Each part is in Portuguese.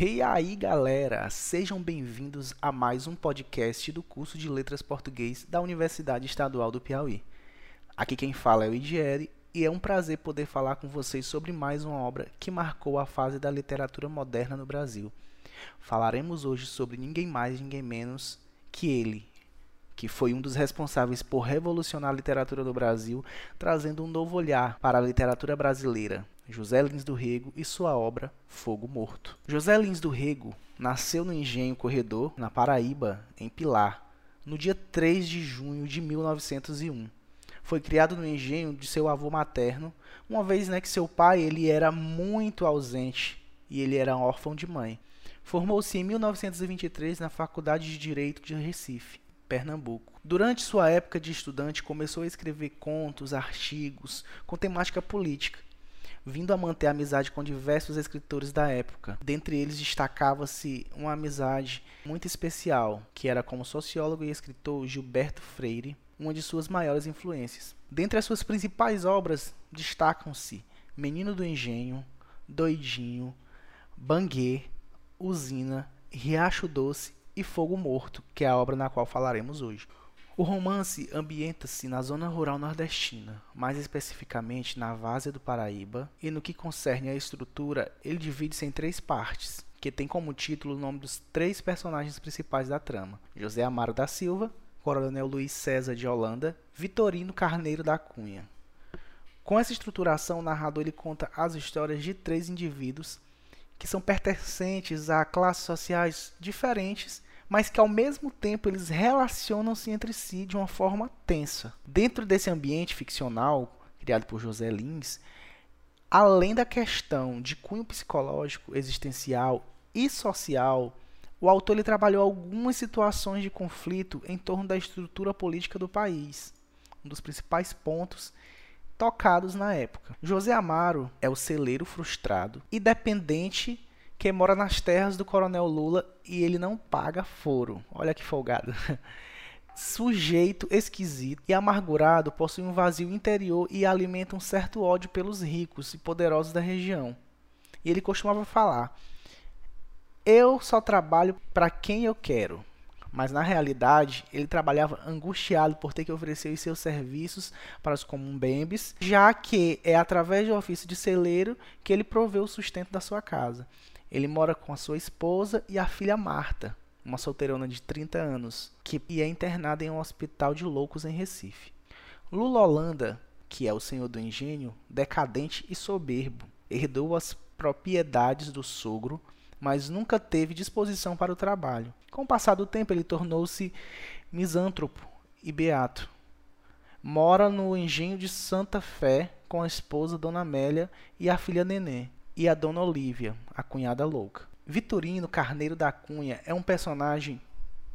E aí, galera, sejam bem-vindos a mais um podcast do curso de Letras Português da Universidade Estadual do Piauí. Aqui quem fala é o Idieri e é um prazer poder falar com vocês sobre mais uma obra que marcou a fase da literatura moderna no Brasil. Falaremos hoje sobre ninguém mais, ninguém menos que ele, que foi um dos responsáveis por revolucionar a literatura do Brasil, trazendo um novo olhar para a literatura brasileira, José Lins do Rego e sua obra Fogo Morto. José Lins do Rego nasceu no Engenho Corredor, na Paraíba, em Pilar, no dia 3 de junho de 1901. Foi criado no engenho de seu avô materno, uma vez né, que seu pai ele era muito ausente e ele era órfão de mãe. Formou-se em 1923 na Faculdade de Direito de Recife. Pernambuco. Durante sua época de estudante, começou a escrever contos, artigos com temática política, vindo a manter amizade com diversos escritores da época. Dentre eles destacava-se uma amizade muito especial, que era com o sociólogo e escritor Gilberto Freire, uma de suas maiores influências. Dentre as suas principais obras destacam-se Menino do Engenho, Doidinho, Banguê, Usina, Riacho Doce e Fogo Morto, que é a obra na qual falaremos hoje. O romance ambienta-se na zona rural nordestina, mais especificamente na Várzea do Paraíba, e no que concerne à estrutura, ele divide-se em três partes, que tem como título o nome dos três personagens principais da trama: José Amaro da Silva, Coronel Luiz César de Holanda, Vitorino Carneiro da Cunha. Com essa estruturação, o narrador ele conta as histórias de três indivíduos que são pertencentes a classes sociais diferentes mas que ao mesmo tempo eles relacionam-se entre si de uma forma tensa. Dentro desse ambiente ficcional criado por José Lins, além da questão de cunho psicológico, existencial e social, o autor ele trabalhou algumas situações de conflito em torno da estrutura política do país, um dos principais pontos tocados na época. José Amaro é o celeiro frustrado e dependente que mora nas terras do Coronel Lula e ele não paga foro. Olha que folgado. Sujeito esquisito e amargurado, possui um vazio interior e alimenta um certo ódio pelos ricos e poderosos da região. E ele costumava falar: Eu só trabalho para quem eu quero. Mas na realidade, ele trabalhava angustiado por ter que oferecer os seus serviços para os comumbembes, já que é através do ofício de celeiro que ele provê o sustento da sua casa. Ele mora com a sua esposa e a filha Marta, uma solteirona de 30 anos, que é internada em um hospital de loucos em Recife. Lula Holanda, que é o senhor do engenho, decadente e soberbo, herdou as propriedades do sogro, mas nunca teve disposição para o trabalho. Com o passar do tempo, ele tornou-se misântropo e beato. Mora no engenho de Santa Fé com a esposa Dona Amélia e a filha Nenê e a Dona Olívia, a cunhada louca. Vitorino Carneiro da Cunha é um personagem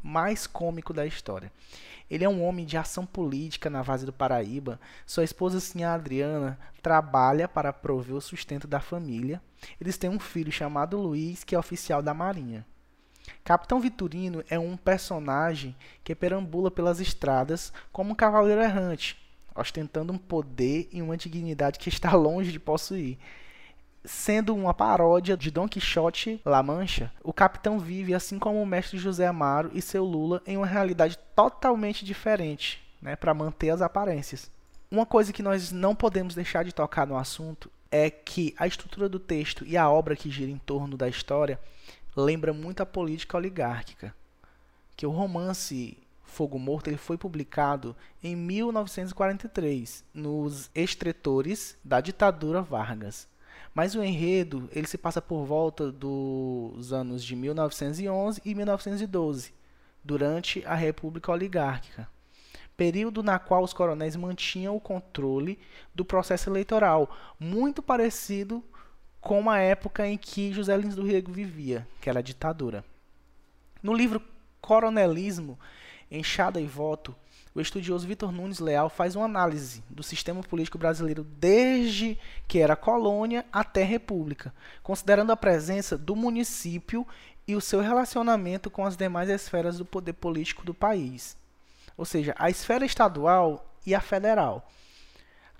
mais cômico da história. Ele é um homem de ação política na Vaz do Paraíba. Sua esposa, Sinha Adriana, trabalha para prover o sustento da família. Eles têm um filho chamado Luiz, que é oficial da Marinha. Capitão Vitorino é um personagem que perambula pelas estradas como um cavaleiro errante, ostentando um poder e uma dignidade que está longe de possuir. Sendo uma paródia de Don Quixote La Mancha, o capitão vive, assim como o mestre José Amaro e seu Lula, em uma realidade totalmente diferente, né, para manter as aparências. Uma coisa que nós não podemos deixar de tocar no assunto é que a estrutura do texto e a obra que gira em torno da história lembra muito a política oligárquica. Que o romance Fogo Morto ele foi publicado em 1943 nos estretores da ditadura Vargas. Mas o enredo ele se passa por volta dos anos de 1911 e 1912, durante a República Oligárquica, período na qual os coronéis mantinham o controle do processo eleitoral, muito parecido com a época em que José Lins do Rego vivia, que era a ditadura. No livro Coronelismo, Enxada e Voto, o estudioso Vitor Nunes Leal faz uma análise do sistema político brasileiro desde que era colônia até república, considerando a presença do município e o seu relacionamento com as demais esferas do poder político do país, ou seja, a esfera estadual e a federal.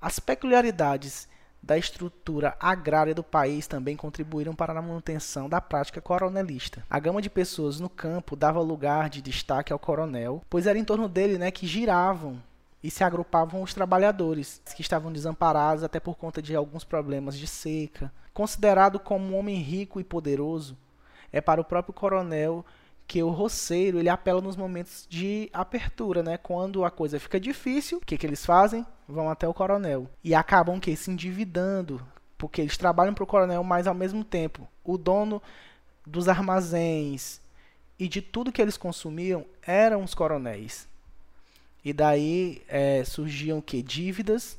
As peculiaridades da estrutura agrária do país também contribuíram para a manutenção da prática coronelista. A gama de pessoas no campo dava lugar de destaque ao coronel, pois era em torno dele né, que giravam e se agrupavam os trabalhadores, que estavam desamparados até por conta de alguns problemas de seca. Considerado como um homem rico e poderoso, é para o próprio coronel que o roceiro ele apela nos momentos de apertura, né? Quando a coisa fica difícil, o que, que eles fazem? Vão até o coronel e acabam que se endividando, porque eles trabalham para o coronel, mas ao mesmo tempo o dono dos armazéns e de tudo que eles consumiam eram os coronéis. E daí é, surgiam que dívidas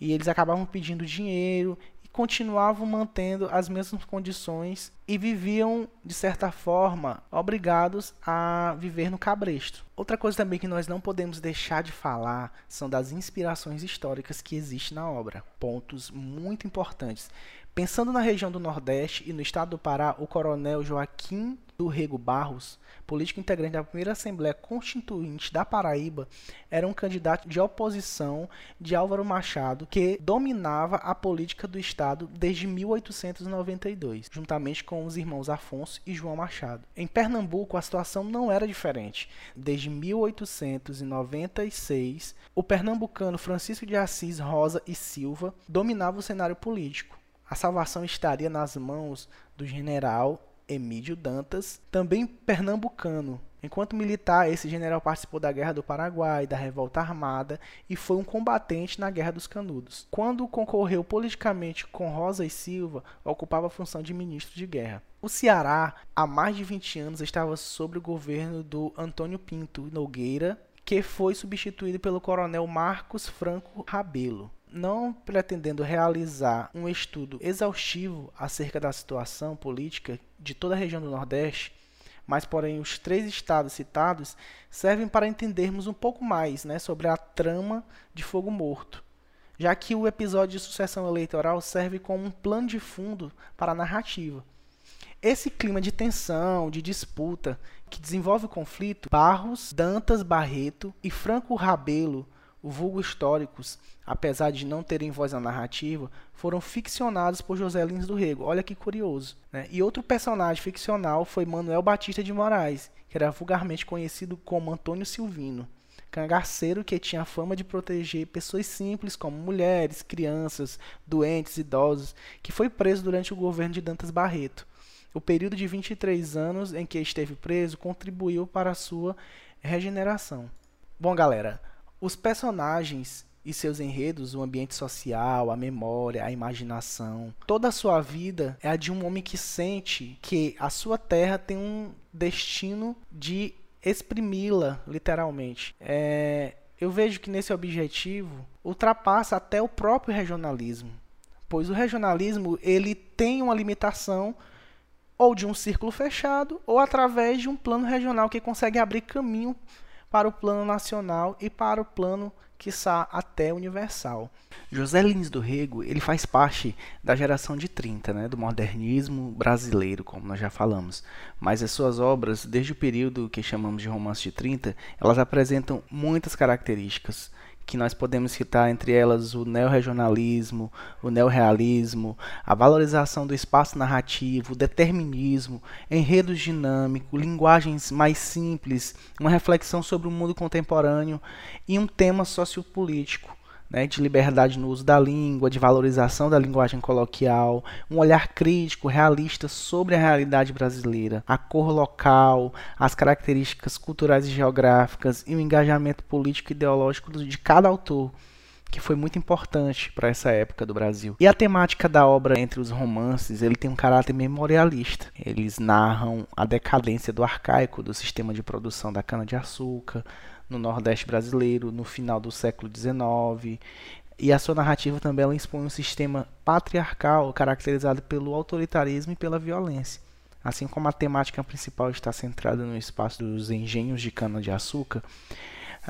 e eles acabavam pedindo dinheiro continuavam mantendo as mesmas condições e viviam, de certa forma, obrigados a viver no cabresto. Outra coisa também que nós não podemos deixar de falar são das inspirações históricas que existem na obra. Pontos muito importantes. Pensando na região do Nordeste e no estado do Pará, o coronel Joaquim do Rego Barros, político integrante da primeira Assembleia Constituinte da Paraíba, era um candidato de oposição de Álvaro Machado que dominava a política do estado desde 1892, juntamente com os irmãos Afonso e João Machado. Em Pernambuco, a situação não era diferente. Desde 1896, o pernambucano Francisco de Assis Rosa e Silva dominava o cenário político a salvação estaria nas mãos do general Emílio Dantas, também pernambucano. Enquanto militar, esse general participou da Guerra do Paraguai, da Revolta Armada e foi um combatente na Guerra dos Canudos. Quando concorreu politicamente com Rosa e Silva, ocupava a função de ministro de guerra. O Ceará, há mais de 20 anos, estava sob o governo do Antônio Pinto Nogueira, que foi substituído pelo coronel Marcos Franco Rabelo não pretendendo realizar um estudo exaustivo acerca da situação política de toda a região do Nordeste, mas porém os três estados citados servem para entendermos um pouco mais né, sobre a trama de Fogo Morto, já que o episódio de sucessão eleitoral serve como um plano de fundo para a narrativa. Esse clima de tensão, de disputa, que desenvolve o conflito, Barros, Dantas Barreto e Franco Rabelo o vulgo históricos, apesar de não terem voz na narrativa, foram ficcionados por José Lins do Rego. Olha que curioso. Né? E outro personagem ficcional foi Manuel Batista de Moraes, que era vulgarmente conhecido como Antônio Silvino, cangaceiro que tinha a fama de proteger pessoas simples como mulheres, crianças, doentes, idosos, que foi preso durante o governo de Dantas Barreto. O período de 23 anos em que esteve preso contribuiu para a sua regeneração. Bom, galera, os personagens e seus enredos, o ambiente social, a memória, a imaginação, toda a sua vida é a de um homem que sente que a sua terra tem um destino de exprimi-la, literalmente. É, eu vejo que nesse objetivo ultrapassa até o próprio regionalismo, pois o regionalismo ele tem uma limitação ou de um círculo fechado ou através de um plano regional que consegue abrir caminho para o plano nacional e para o plano quiçá até universal. José Lins do Rego, ele faz parte da geração de 30, né, do modernismo brasileiro, como nós já falamos. Mas as suas obras, desde o período que chamamos de romance de 30, elas apresentam muitas características que nós podemos citar entre elas o neorregionalismo, o neorrealismo, a valorização do espaço narrativo, o determinismo, enredos dinâmicos, linguagens mais simples, uma reflexão sobre o mundo contemporâneo e um tema sociopolítico né, de liberdade no uso da língua, de valorização da linguagem coloquial, um olhar crítico, realista sobre a realidade brasileira, a cor local, as características culturais e geográficas e o engajamento político e ideológico de cada autor que foi muito importante para essa época do Brasil. E a temática da obra entre os romances, ele tem um caráter memorialista. Eles narram a decadência do arcaico do sistema de produção da cana-de-açúcar, no Nordeste brasileiro no final do século XIX. E a sua narrativa também ela expõe um sistema patriarcal caracterizado pelo autoritarismo e pela violência. Assim como a temática principal está centrada no espaço dos engenhos de cana-de-açúcar,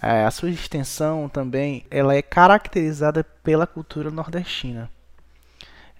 é, a sua extensão também ela é caracterizada pela cultura nordestina.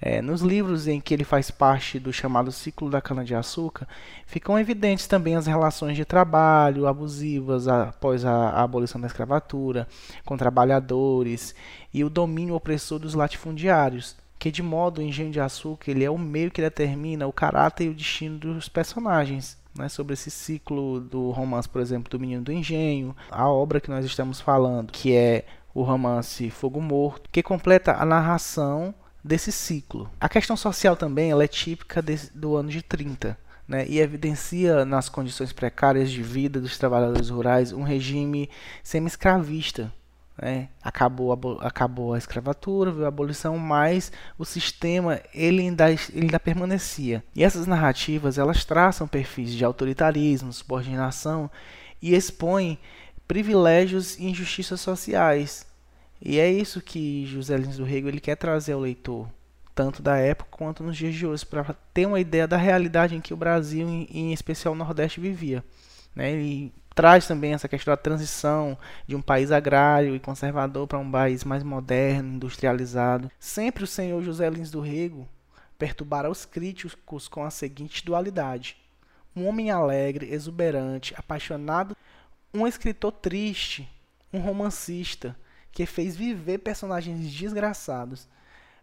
É, nos livros em que ele faz parte do chamado ciclo da cana-de-açúcar, ficam evidentes também as relações de trabalho abusivas após a, a abolição da escravatura, com trabalhadores e o domínio opressor dos latifundiários, que de modo o engenho de açúcar ele é o meio que determina o caráter e o destino dos personagens. Né, sobre esse ciclo do romance, por exemplo, do Menino do Engenho, a obra que nós estamos falando, que é o romance Fogo Morto, que completa a narração desse ciclo. A questão social também ela é típica do ano de 30. Né, e evidencia nas condições precárias de vida dos trabalhadores rurais um regime semi-escravista. Né? Acabou, a, acabou a escravatura, veio a abolição, mas o sistema ele ainda, ele ainda permanecia. E essas narrativas elas traçam perfis de autoritarismo, subordinação e expõem privilégios e injustiças sociais, e é isso que José Lins do Rego ele quer trazer ao leitor, tanto da época quanto nos dias de hoje, para ter uma ideia da realidade em que o Brasil, em especial o Nordeste, vivia. Né? Ele traz também essa questão da transição de um país agrário e conservador para um país mais moderno, industrializado. Sempre o senhor José Lins do Rego perturbará os críticos com a seguinte dualidade: um homem alegre, exuberante, apaixonado, um escritor triste, um romancista que fez viver personagens desgraçados,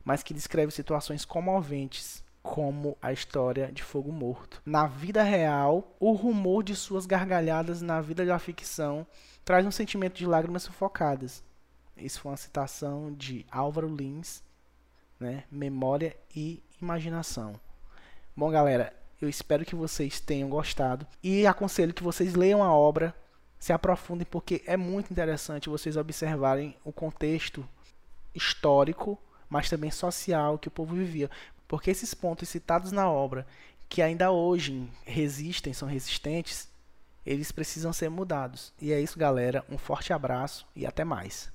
mas que descreve situações comoventes, como a história de Fogo Morto. Na vida real, o rumor de suas gargalhadas na vida da ficção traz um sentimento de lágrimas sufocadas. Isso foi uma citação de Álvaro Lins, né? Memória e Imaginação. Bom, galera, eu espero que vocês tenham gostado e aconselho que vocês leiam a obra se aprofundem porque é muito interessante vocês observarem o contexto histórico, mas também social que o povo vivia. Porque esses pontos citados na obra, que ainda hoje resistem, são resistentes, eles precisam ser mudados. E é isso, galera. Um forte abraço e até mais.